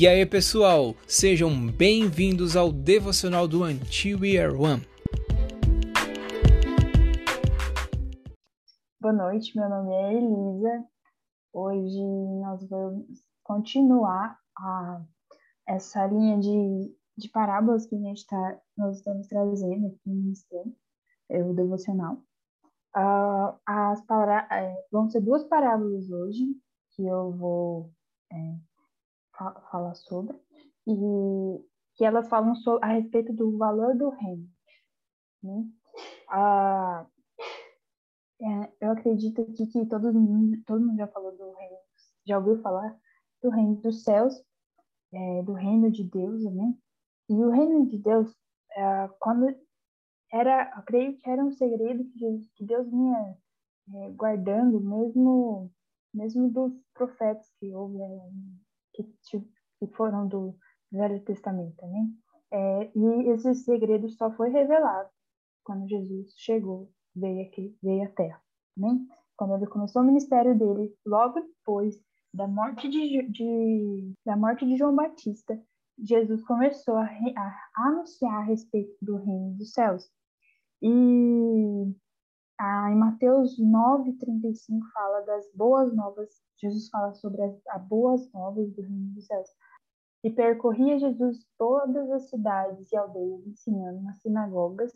E aí, pessoal, sejam bem-vindos ao devocional do Are One. Boa noite, meu nome é Elisa. Hoje nós vamos continuar a, essa linha de, de parábolas que a gente tá, nós estamos trazendo aqui no Ministério, é o devocional. Uh, as para, é, vão ser duas parábolas hoje que eu vou é, fa falar sobre, e que elas falam sobre, a respeito do valor do reino. Né? Uh, é, eu acredito aqui que todo mundo, todo mundo já falou do reino, já ouviu falar do reino dos céus, é, do reino de Deus, né? E o reino de Deus, é, quando era, eu creio que era um segredo que, que Deus vinha é, guardando, mesmo, mesmo dos profetas que houve, é, que, que foram do Velho Testamento, né? É, e esse segredo só foi revelado quando Jesus chegou veio aqui, veio à Terra, né? Quando ele começou o ministério dele, logo depois da morte de, de da morte de João Batista, Jesus começou a, a, anunciar a respeito do reino dos céus. E a, em Mateus 9:35 fala das boas novas. Jesus fala sobre as, as boas novas do reino dos céus. E percorria Jesus todas as cidades e aldeias, ensinando nas sinagogas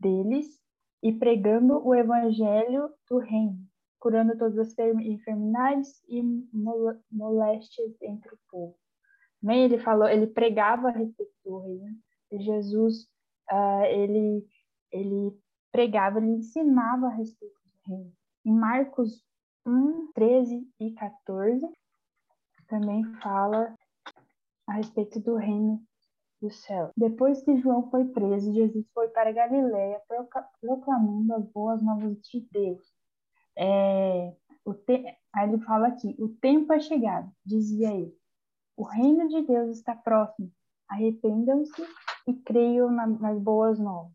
deles e pregando o evangelho do reino, curando todas as enfermidades e moléstias entre o povo. Também ele falou, ele pregava a respeito do reino. Jesus, uh, ele, ele pregava, ele ensinava a respeito do reino. Em Marcos 1, 13 e 14, também fala a respeito do reino do céu. Depois que João foi preso, Jesus foi para Galiléia proclamando as boas novas de Deus. É, o te... Aí ele fala aqui: o tempo é chegado, dizia ele. O reino de Deus está próximo. Arrependam-se e creiam na, nas boas novas.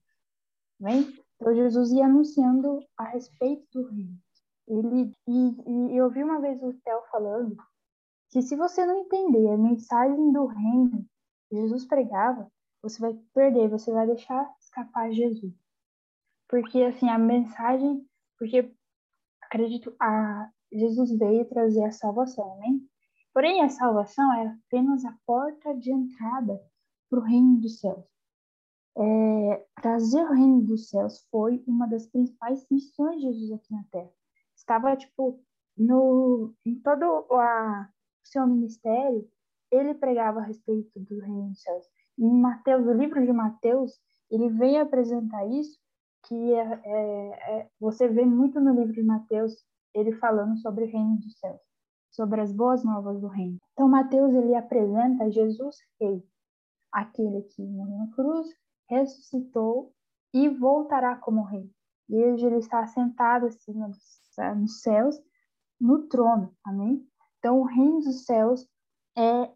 Vem? Então Jesus ia anunciando a respeito do reino. Ele, e, e eu vi uma vez o Theo falando que se você não entender a mensagem do reino, Jesus pregava, você vai perder, você vai deixar escapar Jesus. Porque, assim, a mensagem, porque acredito, a Jesus veio trazer a salvação, né? Porém, a salvação é apenas a porta de entrada para o reino dos céus. É, trazer o reino dos céus foi uma das principais missões de Jesus aqui na Terra. Estava, tipo, no, em todo o seu ministério, ele pregava a respeito do reino dos céus. Em Mateus, o livro de Mateus, ele vem apresentar isso, que é, é, é, você vê muito no livro de Mateus ele falando sobre o reino dos céus, sobre as boas novas do reino. Então Mateus ele apresenta Jesus rei, aquele que morreu na cruz, ressuscitou e voltará como rei. E hoje ele está sentado acima dos, nos céus, no trono, amém? Então o reino dos céus é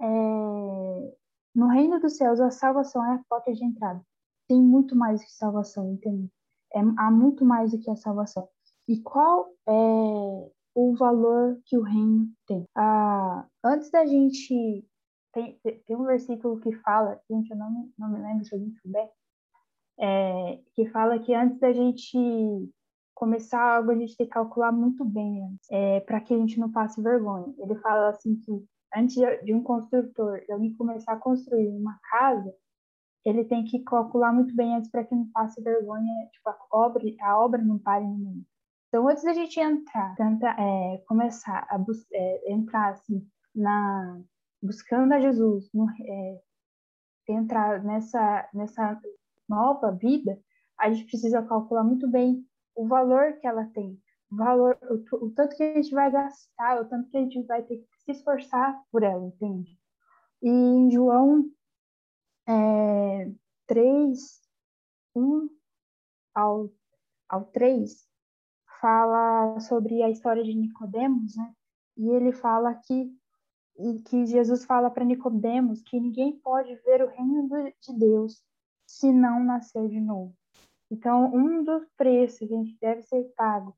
é, no reino dos céus, a salvação é a porta de entrada. Tem muito mais que salvação, entende? É, há muito mais do que a salvação. E qual é o valor que o reino tem? Ah, antes da gente. Tem, tem um versículo que fala, gente, eu não, não me lembro se alguém souber, é, que fala que antes da gente começar algo, a gente tem que calcular muito bem é, para que a gente não passe vergonha. Ele fala assim que antes de um construtor ele começar a construir uma casa, ele tem que calcular muito bem antes para que não passe vergonha, tipo, a obra, a obra não pare no meio. Então, antes da gente entrar, tenta, é, começar a é, entrar assim na buscando a Jesus, é, entrar nessa nessa nova vida, a gente precisa calcular muito bem o valor que ela tem, o valor, o, o tanto que a gente vai gastar, o tanto que a gente vai ter que se esforçar por ela, entende? E em João é, 3, 1 ao, ao 3, fala sobre a história de Nicodemos, né? E ele fala que e que Jesus fala para Nicodemos que ninguém pode ver o reino de Deus se não nascer de novo. Então, um dos preços que a gente deve ser pago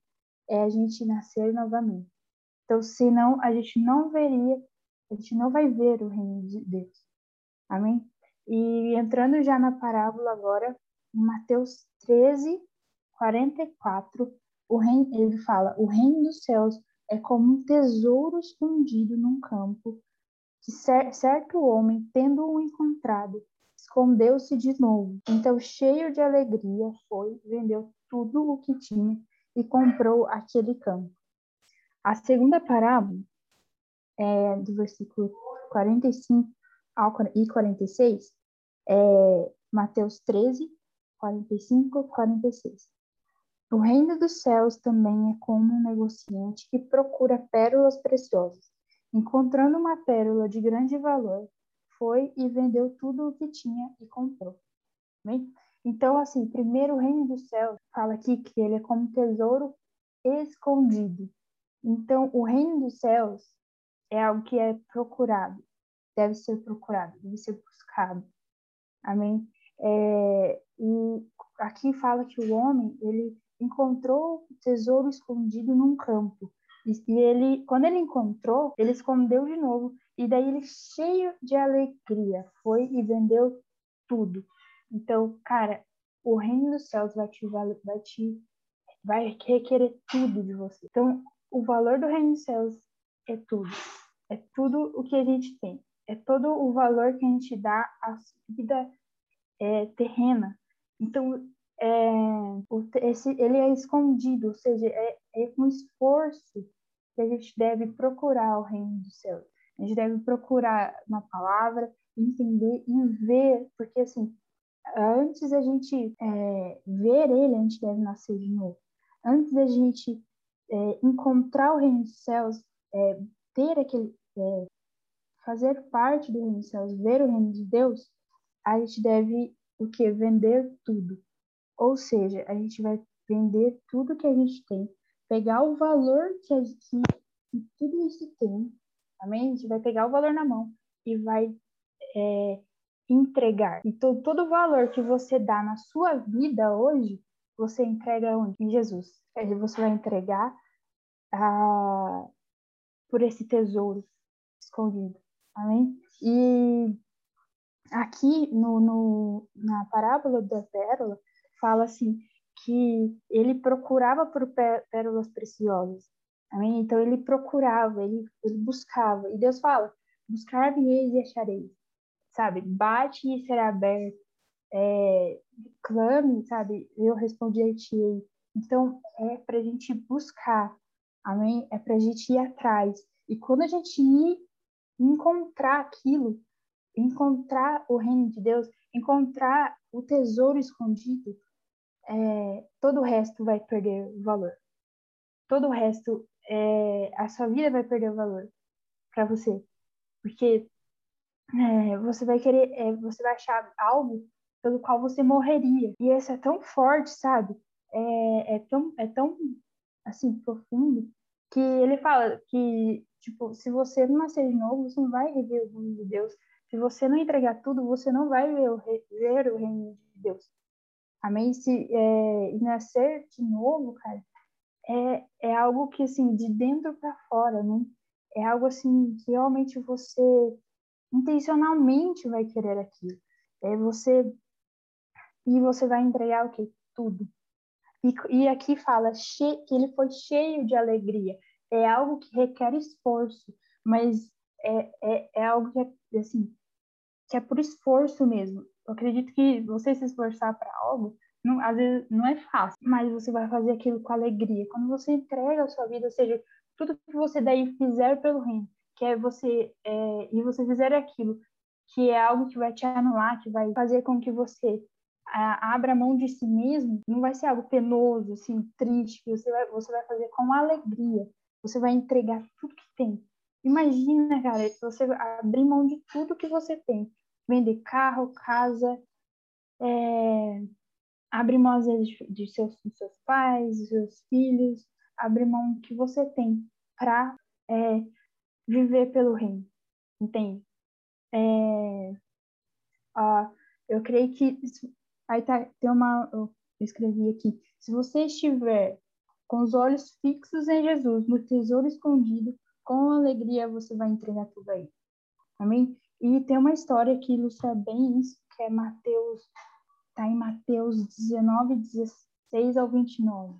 é a gente nascer novamente. Então, senão a gente não veria a gente não vai ver o reino de Deus. Amém? E entrando já na parábola agora, em Mateus 13, 44, o reino, ele fala: O reino dos céus é como um tesouro escondido num campo, que certo homem, tendo-o encontrado, escondeu-se de novo. Então, cheio de alegria, foi, vendeu tudo o que tinha e comprou aquele campo. A segunda parábola, é, do versículo 45 ao, e 46, é Mateus 13, 45 e 46. O reino dos céus também é como um negociante que procura pérolas preciosas. Encontrando uma pérola de grande valor, foi e vendeu tudo o que tinha e comprou. Bem? Então, assim, primeiro o reino dos céus fala aqui que ele é como um tesouro escondido. Então, o reino dos céus é algo que é procurado, deve ser procurado, deve ser buscado. Amém? É, e aqui fala que o homem, ele encontrou o tesouro escondido num campo. E ele, quando ele encontrou, ele escondeu de novo. E daí ele, cheio de alegria, foi e vendeu tudo. Então, cara, o reino dos céus vai te, vai te vai requerer tudo de você. Então, o valor do reino dos céus é tudo. É tudo o que a gente tem. É todo o valor que a gente dá à vida é, terrena. Então, é, esse, ele é escondido, ou seja, é, é um esforço que a gente deve procurar o reino dos céus. A gente deve procurar uma palavra, entender e ver, porque assim, antes a gente é, ver ele, a gente deve nascer de novo. Antes da gente é, encontrar o reino dos céus, é, ter aquele, é, fazer parte do reino dos céus, ver o reino de Deus, a gente deve o que vender tudo ou seja, a gente vai vender tudo que a gente tem, pegar o valor que, a, que, que tudo isso tem, amém? A gente vai pegar o valor na mão e vai é, entregar. Então, todo o valor que você dá na sua vida hoje, você entrega onde? Em Jesus. Aí você vai entregar a, por esse tesouro escondido. Amém? E aqui no, no, na parábola da pérola, fala assim que ele procurava por pérolas preciosas. Amém? Então ele procurava, ele, ele buscava. E Deus fala: buscar-me-eis e achareis. Sabe? Bate e será aberto. É, clame, sabe? Eu respondi a ti. Então é para a gente buscar. Amém? É para a gente ir atrás. E quando a gente ir encontrar aquilo, encontrar o reino de Deus, encontrar o tesouro escondido, é, todo o resto vai perder valor. Todo o resto, é, a sua vida vai perder valor para você. Porque é, você vai querer, é, você vai achar algo pelo qual você morreria. E isso é tão forte, sabe? É, é, tão, é tão, assim, profundo, que ele fala que, tipo, se você não nascer de novo, você não vai rever o reino de Deus. Se você não entregar tudo, você não vai ver o, ver o reino de Deus. Amém? Se é, nascer de novo, cara, é, é algo que, assim, de dentro para fora, né? É algo, assim, que realmente você intencionalmente vai querer aquilo. É você... E você vai entregar o quê? Tudo. E, e aqui fala che, que ele foi cheio de alegria. É algo que requer esforço, mas é, é, é algo que é, assim, que é por esforço mesmo. Eu acredito que você se esforçar para algo, não, às vezes não é fácil, mas você vai fazer aquilo com alegria. Quando você entrega a sua vida, ou seja, tudo que você daí fizer pelo reino, que é você é, e você fizer aquilo que é algo que vai te anular, que vai fazer com que você a, abra mão de si mesmo, não vai ser algo penoso, assim, triste, você vai, você vai fazer com alegria. Você vai entregar tudo que tem. Imagina, cara, você abrir mão de tudo que você tem vender carro, casa, é, abrir mão às vezes de seus, de seus pais, de seus filhos, abrir mão do que você tem para é, viver pelo reino, entende? É, ó, eu creio que aí tá, tem uma, eu escrevi aqui, se você estiver com os olhos fixos em Jesus, no tesouro escondido, com alegria você vai entregar tudo aí. Amém? E tem uma história que ilustra bem isso, que é Mateus, está em Mateus 19, 16 ao 29.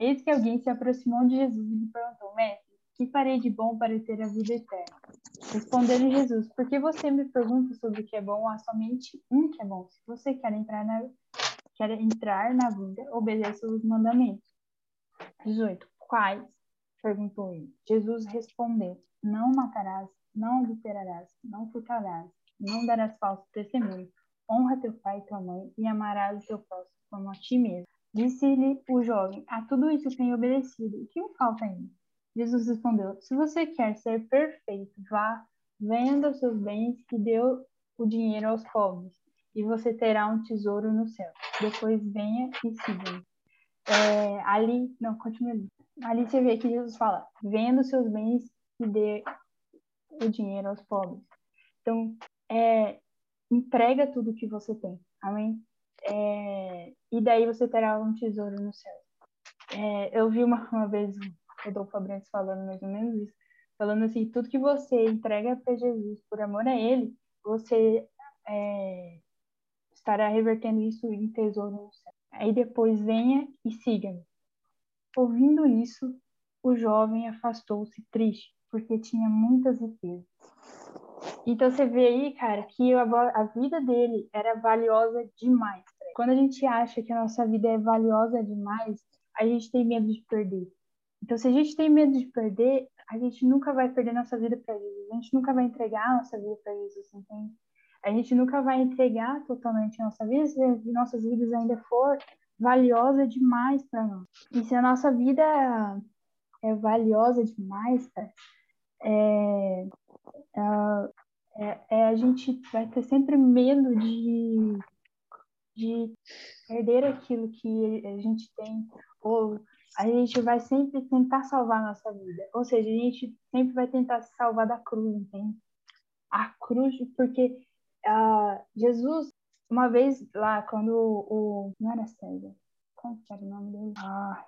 Eis que alguém se aproximou de Jesus e lhe perguntou, mestre, que farei de bom para ter a vida eterna? Respondeu Jesus, por que você me pergunta sobre o que é bom? Há somente um que é bom. Se você quer entrar na, quer entrar na vida, obedeça os mandamentos. 18. Quais? Perguntou ele. Jesus respondeu, não matarás, não adulterarás, não furtarás, não darás falso testemunho. Honra teu pai e tua mãe e amarás o teu próximo como a ti mesmo. Disse-lhe o jovem, a tudo isso tenho obedecido. O que me falta ainda? Jesus respondeu: Se você quer ser perfeito, vá, venda os seus bens e dê o dinheiro aos pobres, e você terá um tesouro no céu. Depois venha e siga-me. É, ali, não, continue ali. Você vê que Jesus fala: venda os seus bens e dê o dinheiro aos pobres. Então, é, entrega tudo que você tem. Amém? É, e daí você terá um tesouro no céu. É, eu vi uma, uma vez Rodolfo Abrantes falando mais ou menos isso, falando assim, tudo que você entrega para Jesus por amor a Ele, você é, estará revertendo isso em tesouro no céu. Aí depois venha e siga-me. Ouvindo isso, o jovem afastou-se triste, porque tinha muitas riquezas. Então você vê aí, cara, que a, vida dele era valiosa demais. Quando a gente acha que a nossa vida é valiosa demais, a gente tem medo de perder. Então, se a gente tem medo de perder, a gente nunca vai perder nossa vida para Jesus. A gente nunca vai entregar a nossa vida para Jesus, entende? A gente nunca vai entregar totalmente a nossa vida se nossas vidas ainda for valiosa demais para nós. E se a nossa vida é valiosa demais, cara, é, é, é, a gente vai ter sempre medo de, de perder aquilo que a gente tem ou a gente vai sempre tentar salvar a nossa vida. Ou seja, a gente sempre vai tentar se salvar da cruz, entende? A cruz, porque uh, Jesus, uma vez lá, quando o. não era César. Como que era o nome dele? Ah,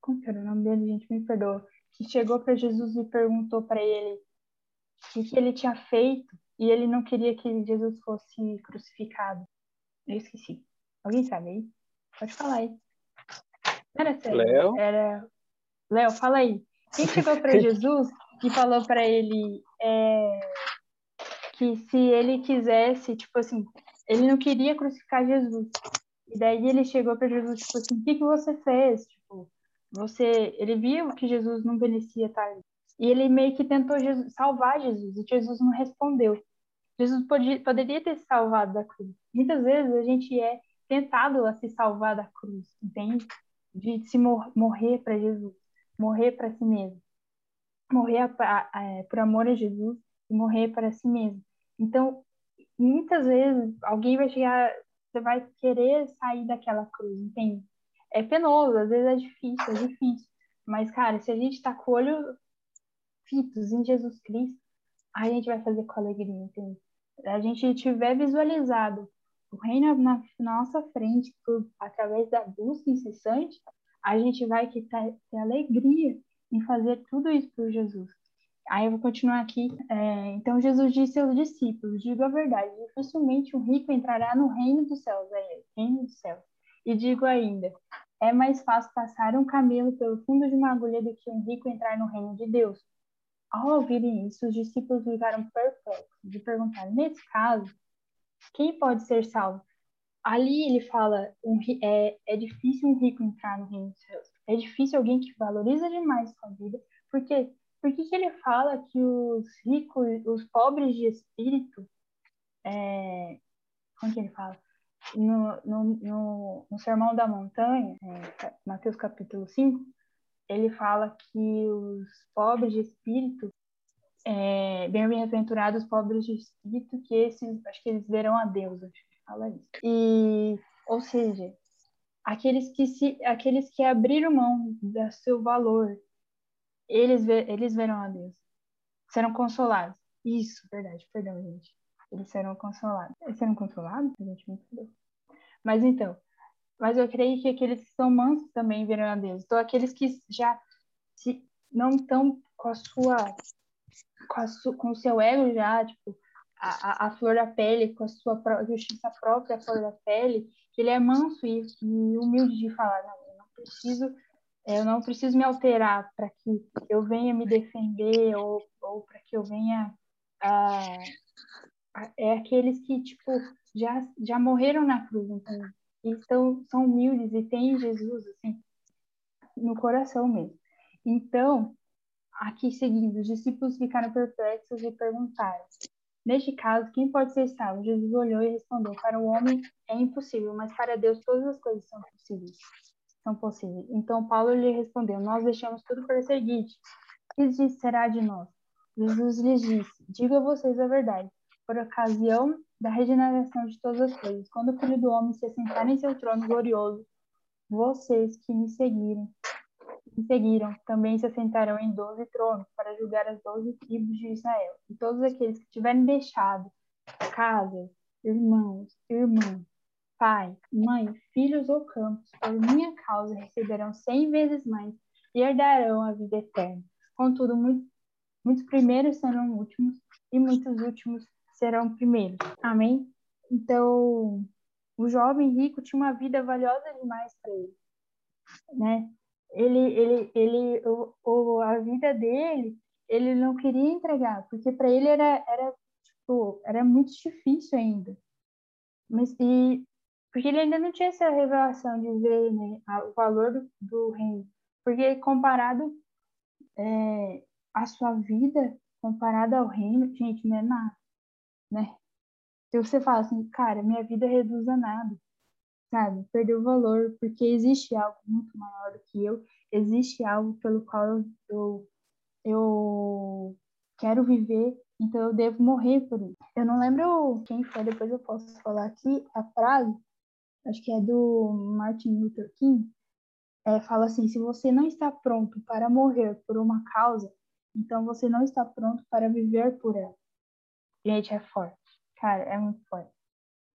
como que era o nome dele, gente? Me perdoa. Que chegou para Jesus e perguntou para ele o que, que ele tinha feito e ele não queria que Jesus fosse crucificado. Eu esqueci. Alguém sabe aí? Pode falar aí. Era sério. Léo? Era. Léo, fala aí. Quem chegou para Jesus e falou para ele é, que se ele quisesse, tipo assim, ele não queria crucificar Jesus. E daí ele chegou para Jesus, tipo assim, o que, que você fez? Você, ele viu que Jesus não merecia estar ali. E ele meio que tentou Jesus, salvar Jesus, e Jesus não respondeu. Jesus podia, poderia ter se salvado da cruz. Muitas vezes a gente é tentado a se salvar da cruz, entende? de se mor morrer para Jesus, morrer para si mesmo, morrer a, a, a, por amor a Jesus e morrer para si mesmo. Então, muitas vezes alguém vai chegar, você vai querer sair daquela cruz, entende? É penoso, às vezes é difícil, é difícil. Mas, cara, se a gente está com o olho fitos em Jesus Cristo, a gente vai fazer com alegria, entende? A gente tiver visualizado o reino na, nossa frente, por, através da busca incessante, a gente vai ter, ter alegria em fazer tudo isso por Jesus. Aí eu vou continuar aqui. É, então Jesus disse aos discípulos: Digo a verdade, dificilmente um rico entrará no reino dos céus, é reino dos céus. E digo ainda: é mais fácil passar um camelo pelo fundo de uma agulha do que um rico entrar no reino de Deus. Ao ouvirem isso, os discípulos ficaram perplexos e perguntaram: Nesse caso, quem pode ser salvo? Ali ele fala, um, é, é difícil um rico entrar no reino dos céus. É difícil alguém que valoriza demais sua vida. Por quê? Por que, que ele fala que os ricos, os pobres de espírito, é, como que ele fala? No, no, no, no Sermão da Montanha, é, Mateus capítulo 5, ele fala que os pobres de espírito é, bem-aventurados pobres de espírito, que esses, acho que eles verão a Deus, acho que fala isso. E, ou seja, aqueles que se, aqueles que abriram mão do seu valor, eles, eles verão a Deus, serão consolados. Isso, verdade, perdão, gente. Eles serão consolados. Eles serão consolados? A gente entendeu. Mas então, mas eu creio que aqueles que são mansos também verão a Deus. Então, aqueles que já se, não estão com a sua com, a su, com o seu ego já, tipo, a, a, flor da pele, com a sua justiça própria, a flor da pele, ele é manso e, e humilde de falar, não, eu não preciso, eu não preciso me alterar para que eu venha me defender ou, ou para que eu venha uh, é aqueles que tipo já já morreram na cruz, então e são, são humildes e têm Jesus assim no coração mesmo. Então, aqui seguindo, os discípulos ficaram perplexos e perguntaram: Neste caso, quem pode ser salvo? Jesus olhou e respondeu: Para o homem é impossível, mas para Deus todas as coisas são possíveis. São possíveis. Então Paulo lhe respondeu: Nós deixamos tudo para seguir-te. Que será de nós? Jesus lhes disse: Diga a vocês a verdade. Por ocasião da regeneração de todas as coisas, quando o Filho do Homem se assentar em seu trono glorioso, vocês que me seguirem que seguiram também se assentarão em doze tronos para julgar as doze tribos de Israel. E todos aqueles que tiverem deixado casas, irmãos, irmãs, pai, mãe, filhos ou campos, por minha causa receberão cem vezes mais e herdarão a vida eterna. Contudo, muitos primeiros serão últimos e muitos últimos serão primeiros. Amém? Então, o jovem rico tinha uma vida valiosa demais para ele, né? ele, ele, ele o, o, a vida dele, ele não queria entregar, porque para ele era, era, tipo, era muito difícil ainda. Mas, e, porque ele ainda não tinha essa revelação de ver né, o valor do, do reino. Porque comparado é, a sua vida, comparada ao reino, gente, não é nada, né? Se você fala assim, cara, minha vida reduz a nada sabe? Perdeu valor, porque existe algo muito maior do que eu, existe algo pelo qual eu, eu, eu quero viver, então eu devo morrer por isso. Eu não lembro quem foi, depois eu posso falar aqui a frase, acho que é do Martin Luther King, é, fala assim: se você não está pronto para morrer por uma causa, então você não está pronto para viver por ela. Gente, é forte. Cara, é muito forte.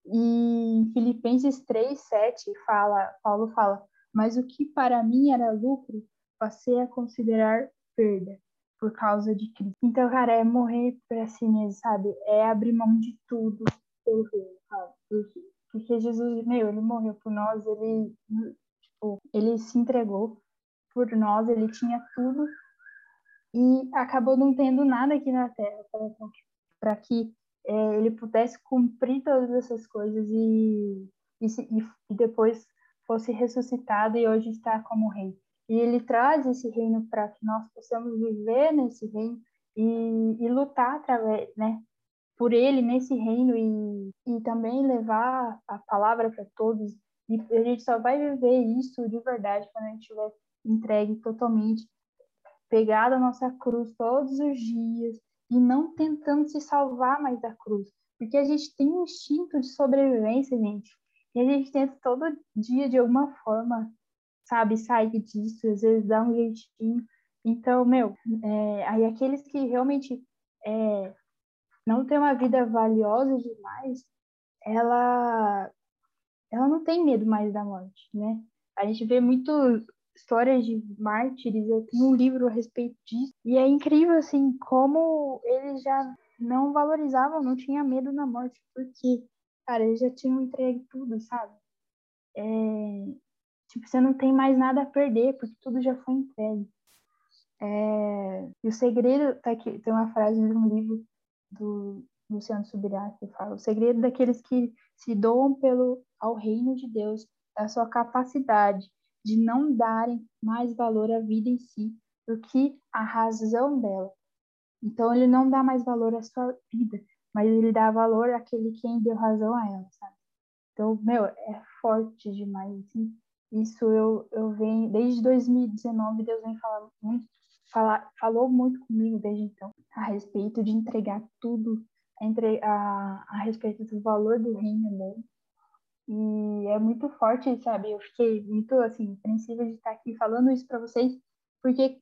E Filipenses 3, 7, fala, Paulo fala, mas o que para mim era lucro, passei a considerar perda por causa de Cristo. Então, cara, é morrer para si mesmo, sabe? É abrir mão de tudo pelo reino, sabe? Porque, porque Jesus, meu, ele morreu por nós, ele, tipo, ele se entregou por nós, ele tinha tudo e acabou não tendo nada aqui na Terra para que é, ele pudesse cumprir todas essas coisas e, e, e, depois fosse ressuscitado e hoje está como rei. E ele traz esse reino para que nós possamos viver nesse reino e, e lutar através, né, por ele nesse reino e, e também levar a palavra para todos. E a gente só vai viver isso de verdade quando a gente estiver entregue totalmente, pegado a nossa cruz todos os dias, e não tentando se salvar mais da cruz. Porque a gente tem um instinto de sobrevivência, gente. E a gente tenta todo dia, de alguma forma, sabe, sair disso, às vezes dá um jeitinho. Então, meu, é, aí aqueles que realmente é, não tem uma vida valiosa demais, ela, ela não tem medo mais da morte, né? A gente vê muito histórias de mártires, eu tenho um livro a respeito disso, e é incrível, assim, como eles já não valorizavam, não tinha medo na morte, porque, cara, eles já tinham entregue tudo, sabe? É, tipo, você não tem mais nada a perder, porque tudo já foi entregue. É, e o segredo, tá aqui, tem uma frase de um livro do Luciano Subirá que fala, o segredo daqueles que se doam pelo, ao reino de Deus é a sua capacidade de não darem mais valor à vida em si do que à razão dela. Então ele não dá mais valor à sua vida, mas ele dá valor àquele quem deu razão a ela, sabe? Então, meu, é forte demais, assim. Isso eu, eu venho, desde 2019, Deus vem falando muito, fala, falou muito comigo desde então, a respeito de entregar tudo, entre, a, a respeito do valor do reino dele. E é muito forte, sabe? Eu fiquei muito, assim, apreensiva de estar aqui falando isso para vocês, porque,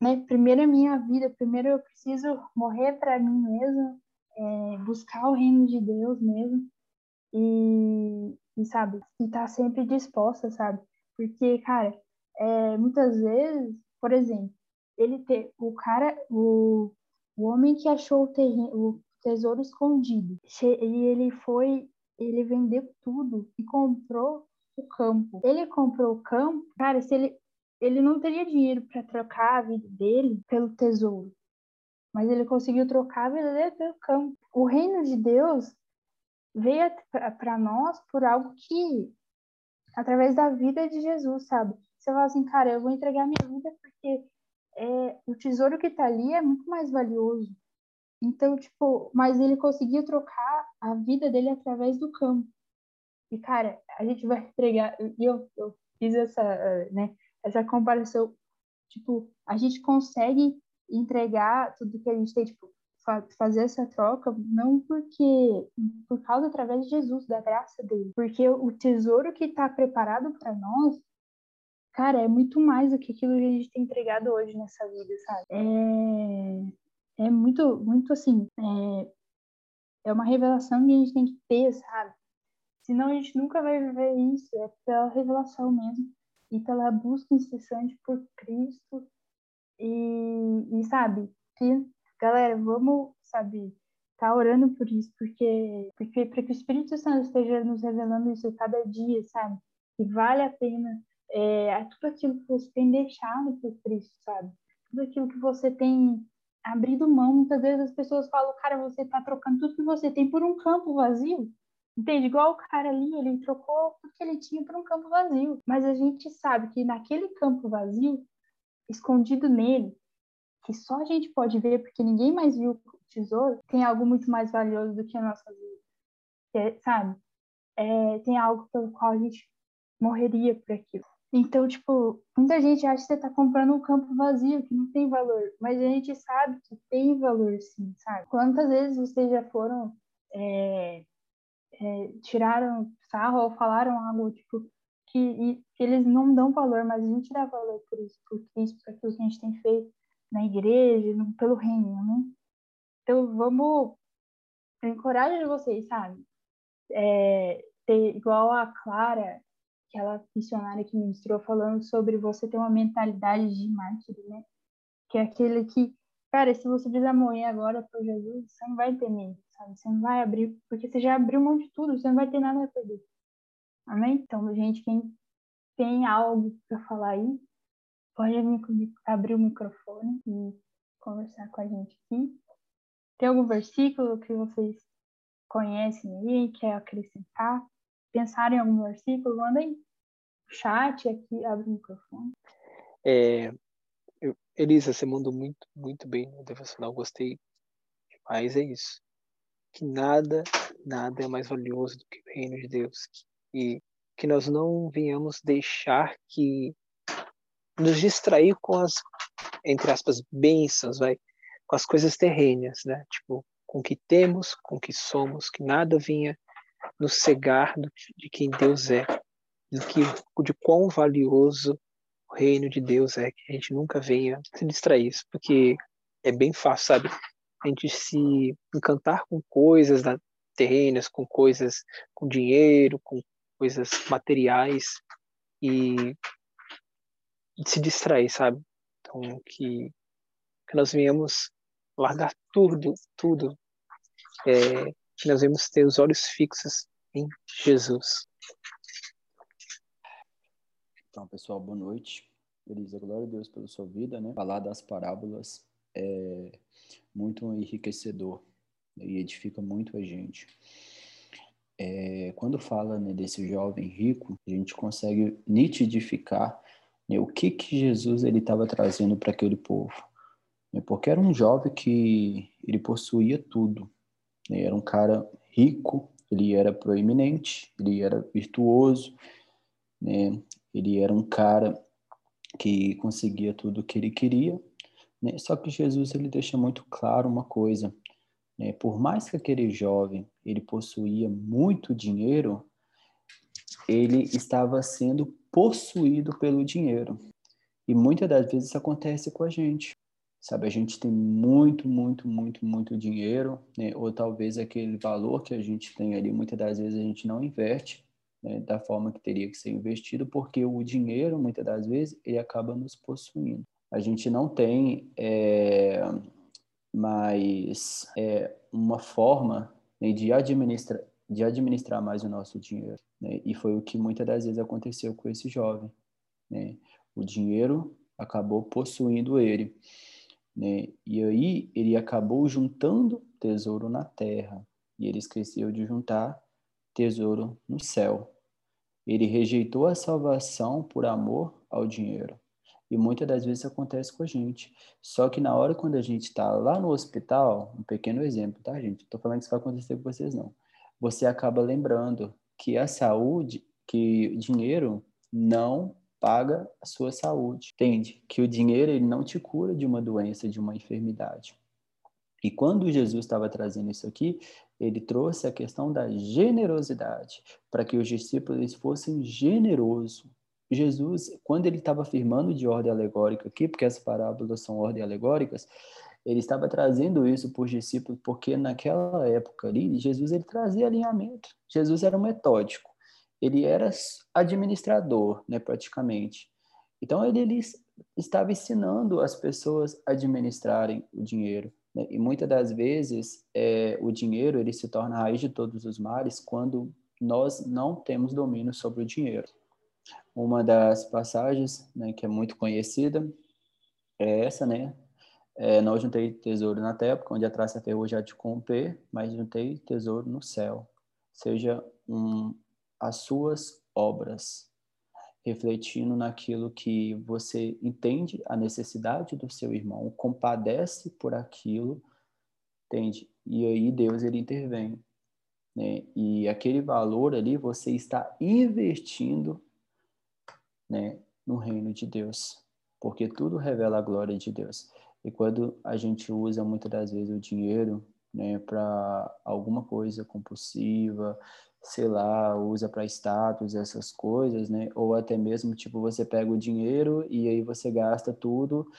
né, primeiro é minha vida, primeiro eu preciso morrer para mim mesmo, é, buscar o reino de Deus mesmo, e, e sabe, e estar tá sempre disposta, sabe? Porque, cara, é, muitas vezes, por exemplo, ele ter o cara, o, o homem que achou o, terreno, o tesouro escondido, e ele foi, ele vendeu tudo e comprou o campo. Ele comprou o campo, cara, se ele ele não teria dinheiro para trocar a vida dele pelo tesouro, mas ele conseguiu trocar a vida dele pelo campo. O reino de Deus veio para nós por algo que através da vida de Jesus, sabe? Você fala assim, cara, eu vou entregar minha vida porque é, o tesouro que está ali é muito mais valioso. Então, tipo, mas ele conseguiu trocar a vida dele através do campo. E, cara, a gente vai entregar. E eu, eu fiz essa, né, essa comparação. Tipo, a gente consegue entregar tudo que a gente tem, tipo, fazer essa troca, não porque por causa através de Jesus, da graça dele, porque o tesouro que está preparado para nós, cara, é muito mais do que aquilo que a gente tem entregado hoje nessa vida, sabe? É, é muito, muito assim, é, é uma revelação que a gente tem que ter, sabe? Senão a gente nunca vai viver isso, é pela revelação mesmo e pela busca incessante por Cristo. E, e sabe, galera, vamos, sabe, tá orando por isso, porque, porque para que o Espírito Santo esteja nos revelando isso cada dia, sabe, que vale a pena é, tudo aquilo que você tem deixado por Cristo, sabe, tudo aquilo que você tem abrido mão, muitas vezes as pessoas falam, cara, você tá trocando tudo que você tem por um campo vazio, Entende? Igual o cara ali, ele trocou tudo que ele tinha por um campo vazio. Mas a gente sabe que naquele campo vazio, escondido nele, que só a gente pode ver porque ninguém mais viu o tesouro, tem algo muito mais valioso do que a nossa vida. É, sabe? É, tem algo pelo qual a gente morreria por aquilo. Então, tipo, muita gente acha que você tá comprando um campo vazio, que não tem valor. Mas a gente sabe que tem valor, sim, sabe? Quantas vezes vocês já foram é, é, tiraram sarro ou falaram algo tipo que, que, eles não dão valor, mas a gente dá valor por isso, por isso, por aquilo que a gente tem feito na igreja, no, pelo reino, né? Então vamos encorajar vocês, sabe? É, ter igual a Clara, aquela missionária que ministrou falando sobre você ter uma mentalidade de mártir, né? Que é aquele que, cara, se você morrer agora por Jesus, você não vai ter medo sabe? Você não vai abrir, porque você já abriu mão de tudo, você não vai ter nada a perder. Amém? Então, gente, quem tem algo para falar aí, pode abrir o microfone e conversar com a gente aqui. Tem algum versículo que vocês conhecem aí, quer acrescentar? Pensaram em algum versículo? Mandem chat aqui, abre o microfone. É, eu, Elisa, você mandou muito, muito bem no devocional, gostei demais, é isso que nada, nada é mais valioso do que o reino de Deus. E que nós não venhamos deixar que nos distrair com as, entre aspas, bênçãos, vai, com as coisas terrenas, né? Tipo, com o que temos, com o que somos, que nada venha nos cegar de quem Deus é, do que, de quão valioso o reino de Deus é, que a gente nunca venha se distrair, porque é bem fácil, sabe? a gente se encantar com coisas terrenas, com coisas, com dinheiro, com coisas materiais e se distrair, sabe? Então, que, que nós venhamos largar tudo, tudo, é, que nós venhamos ter os olhos fixos em Jesus. Então, pessoal, boa noite. Beleza, glória a Deus pela sua vida, né? Falar das parábolas é muito enriquecedor e edifica muito a gente. É, quando fala né, desse jovem rico, a gente consegue nitidificar né, o que, que Jesus ele estava trazendo para aquele povo. Né, porque era um jovem que ele possuía tudo. Né, era um cara rico, ele era proeminente, ele era virtuoso, né, ele era um cara que conseguia tudo o que ele queria, né? Só que Jesus ele deixa muito claro uma coisa, né? por mais que aquele jovem ele possuía muito dinheiro, ele estava sendo possuído pelo dinheiro. E muitas das vezes isso acontece com a gente. Sabe, a gente tem muito, muito, muito, muito dinheiro, né? ou talvez aquele valor que a gente tem ali, muitas das vezes a gente não inverte né? da forma que teria que ser investido, porque o dinheiro, muitas das vezes, ele acaba nos possuindo. A gente não tem é, mais é, uma forma né, de, administrar, de administrar mais o nosso dinheiro. Né? E foi o que muitas das vezes aconteceu com esse jovem. Né? O dinheiro acabou possuindo ele. Né? E aí ele acabou juntando tesouro na terra. E ele esqueceu de juntar tesouro no céu. Ele rejeitou a salvação por amor ao dinheiro. E muitas das vezes acontece com a gente. Só que na hora quando a gente está lá no hospital, um pequeno exemplo, tá, gente? Estou falando que isso vai acontecer com vocês, não. Você acaba lembrando que a saúde, que dinheiro não paga a sua saúde, entende? Que o dinheiro ele não te cura de uma doença, de uma enfermidade. E quando Jesus estava trazendo isso aqui, ele trouxe a questão da generosidade, para que os discípulos fossem generosos. Jesus, quando ele estava afirmando de ordem alegórica aqui, porque as parábolas são ordem alegóricas, ele estava trazendo isso para os discípulos, porque naquela época ali, Jesus ele trazia alinhamento. Jesus era metódico ele era administrador, né, praticamente. Então ele, ele estava ensinando as pessoas a administrarem o dinheiro. Né? E muitas das vezes é, o dinheiro ele se torna a raiz de todos os males quando nós não temos domínio sobre o dinheiro. Uma das passagens né, que é muito conhecida é essa, né? É, não juntei tesouro na terra, onde a traça ferrugem de romper, mas juntei tesouro no céu. Seja um, as suas obras, refletindo naquilo que você entende a necessidade do seu irmão, compadece por aquilo, entende? E aí Deus ele intervém, né? E aquele valor ali você está investindo, né, no reino de Deus, porque tudo revela a glória de Deus. E quando a gente usa muitas das vezes o dinheiro, né, para alguma coisa compulsiva, sei lá, usa para status, essas coisas, né? Ou até mesmo, tipo, você pega o dinheiro e aí você gasta tudo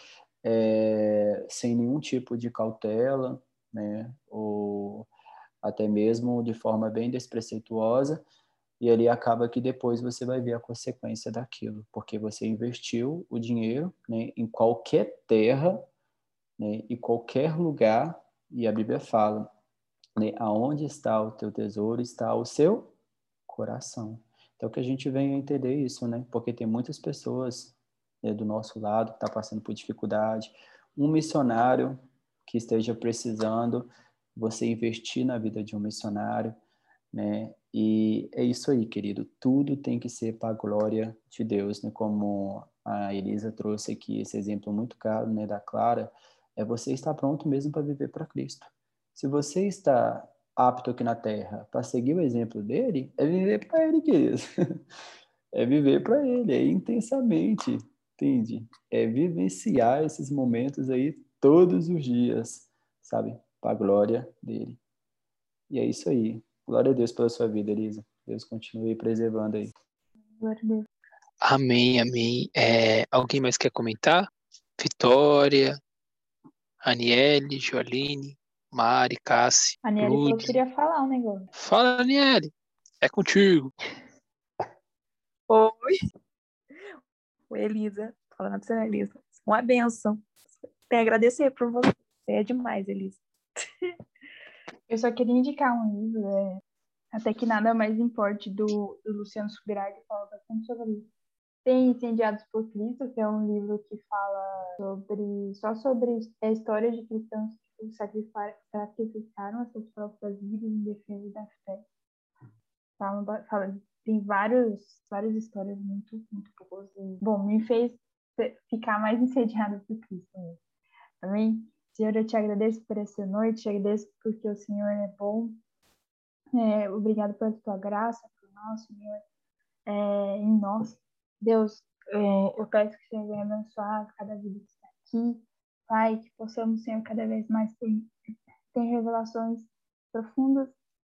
é, sem nenhum tipo de cautela, né? Ou até mesmo de forma bem despreceituosa, e ali acaba que depois você vai ver a consequência daquilo, porque você investiu o dinheiro né, em qualquer terra né, e qualquer lugar, e a Bíblia fala, né? Aonde está o teu tesouro, está o seu coração. Então, que a gente venha entender isso, né? Porque tem muitas pessoas né, do nosso lado que estão tá passando por dificuldade. Um missionário que esteja precisando, você investir na vida de um missionário, né? E é isso aí, querido. Tudo tem que ser para a glória de Deus, né? Como a Elisa trouxe aqui esse exemplo muito caro, né, da Clara, é você estar pronto mesmo para viver para Cristo. Se você está apto aqui na Terra para seguir o exemplo dele, é viver para ele, querido. é viver para ele, é intensamente, entende? É vivenciar esses momentos aí todos os dias, sabe? Para a glória dele. E é isso aí. Glória a Deus pela sua vida, Elisa. Deus continue preservando aí. Glória a Deus. Amém, amém. É, alguém mais quer comentar? Vitória, Aniele, Joaline. Mari, Cassi. A Niele falou que queria falar um negócio. Fala, Niele. É contigo. Oi. Oi, Elisa. Falando pra você, Elisa. Uma benção. Tenho a agradecer por você. Você é demais, Elisa. Eu só queria indicar um livro, é, Até que Nada Mais Importe, do, do Luciano Subirá, que fala bastante sobre isso. Tem Incendiados por Cristo, que é um livro que fala sobre só sobre a história de cristãos sacrificaram as suas próprias vidas em defesa da fé. Fala, fala, tem vários, várias histórias muito, muito boas. Bom, me fez ficar mais insediada por Cristo. Amém? Senhor, eu te agradeço por essa noite, te agradeço porque o Senhor é bom. É, obrigado pela tua graça, por nós, Senhor, é, em nós. Deus, é, eu peço que o Senhor venha abençoar cada vida que está aqui, Pai, que possamos, Senhor, cada vez mais ter, ter revelações profundas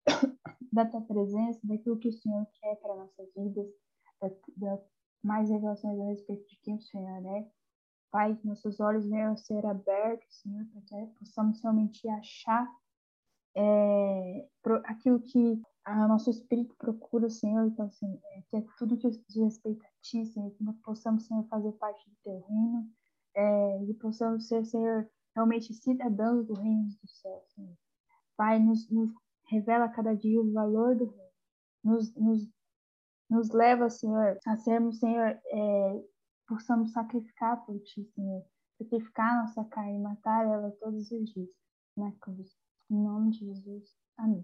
da Tua presença, daquilo que o Senhor quer para nossas vidas, da, da, mais revelações a respeito de quem o Senhor é. Pai, que nossos olhos venham ser abertos, Senhor, para que possamos realmente achar é, aquilo que o nosso espírito procura, Senhor, então, assim, é, que é tudo que diz respeito a Ti, Senhor, que nós possamos, Senhor, fazer parte do Teu reino, é, e possamos ser, Senhor, realmente cidadãos do reino do céu, Senhor. Pai, nos, nos revela cada dia o valor do reino. Nos, nos, nos leva, Senhor, a sermos, Senhor, é, possamos sacrificar por Ti, Senhor. Sacrificar nossa carne, matar ela todos os dias na cruz. Em nome de Jesus. Amém.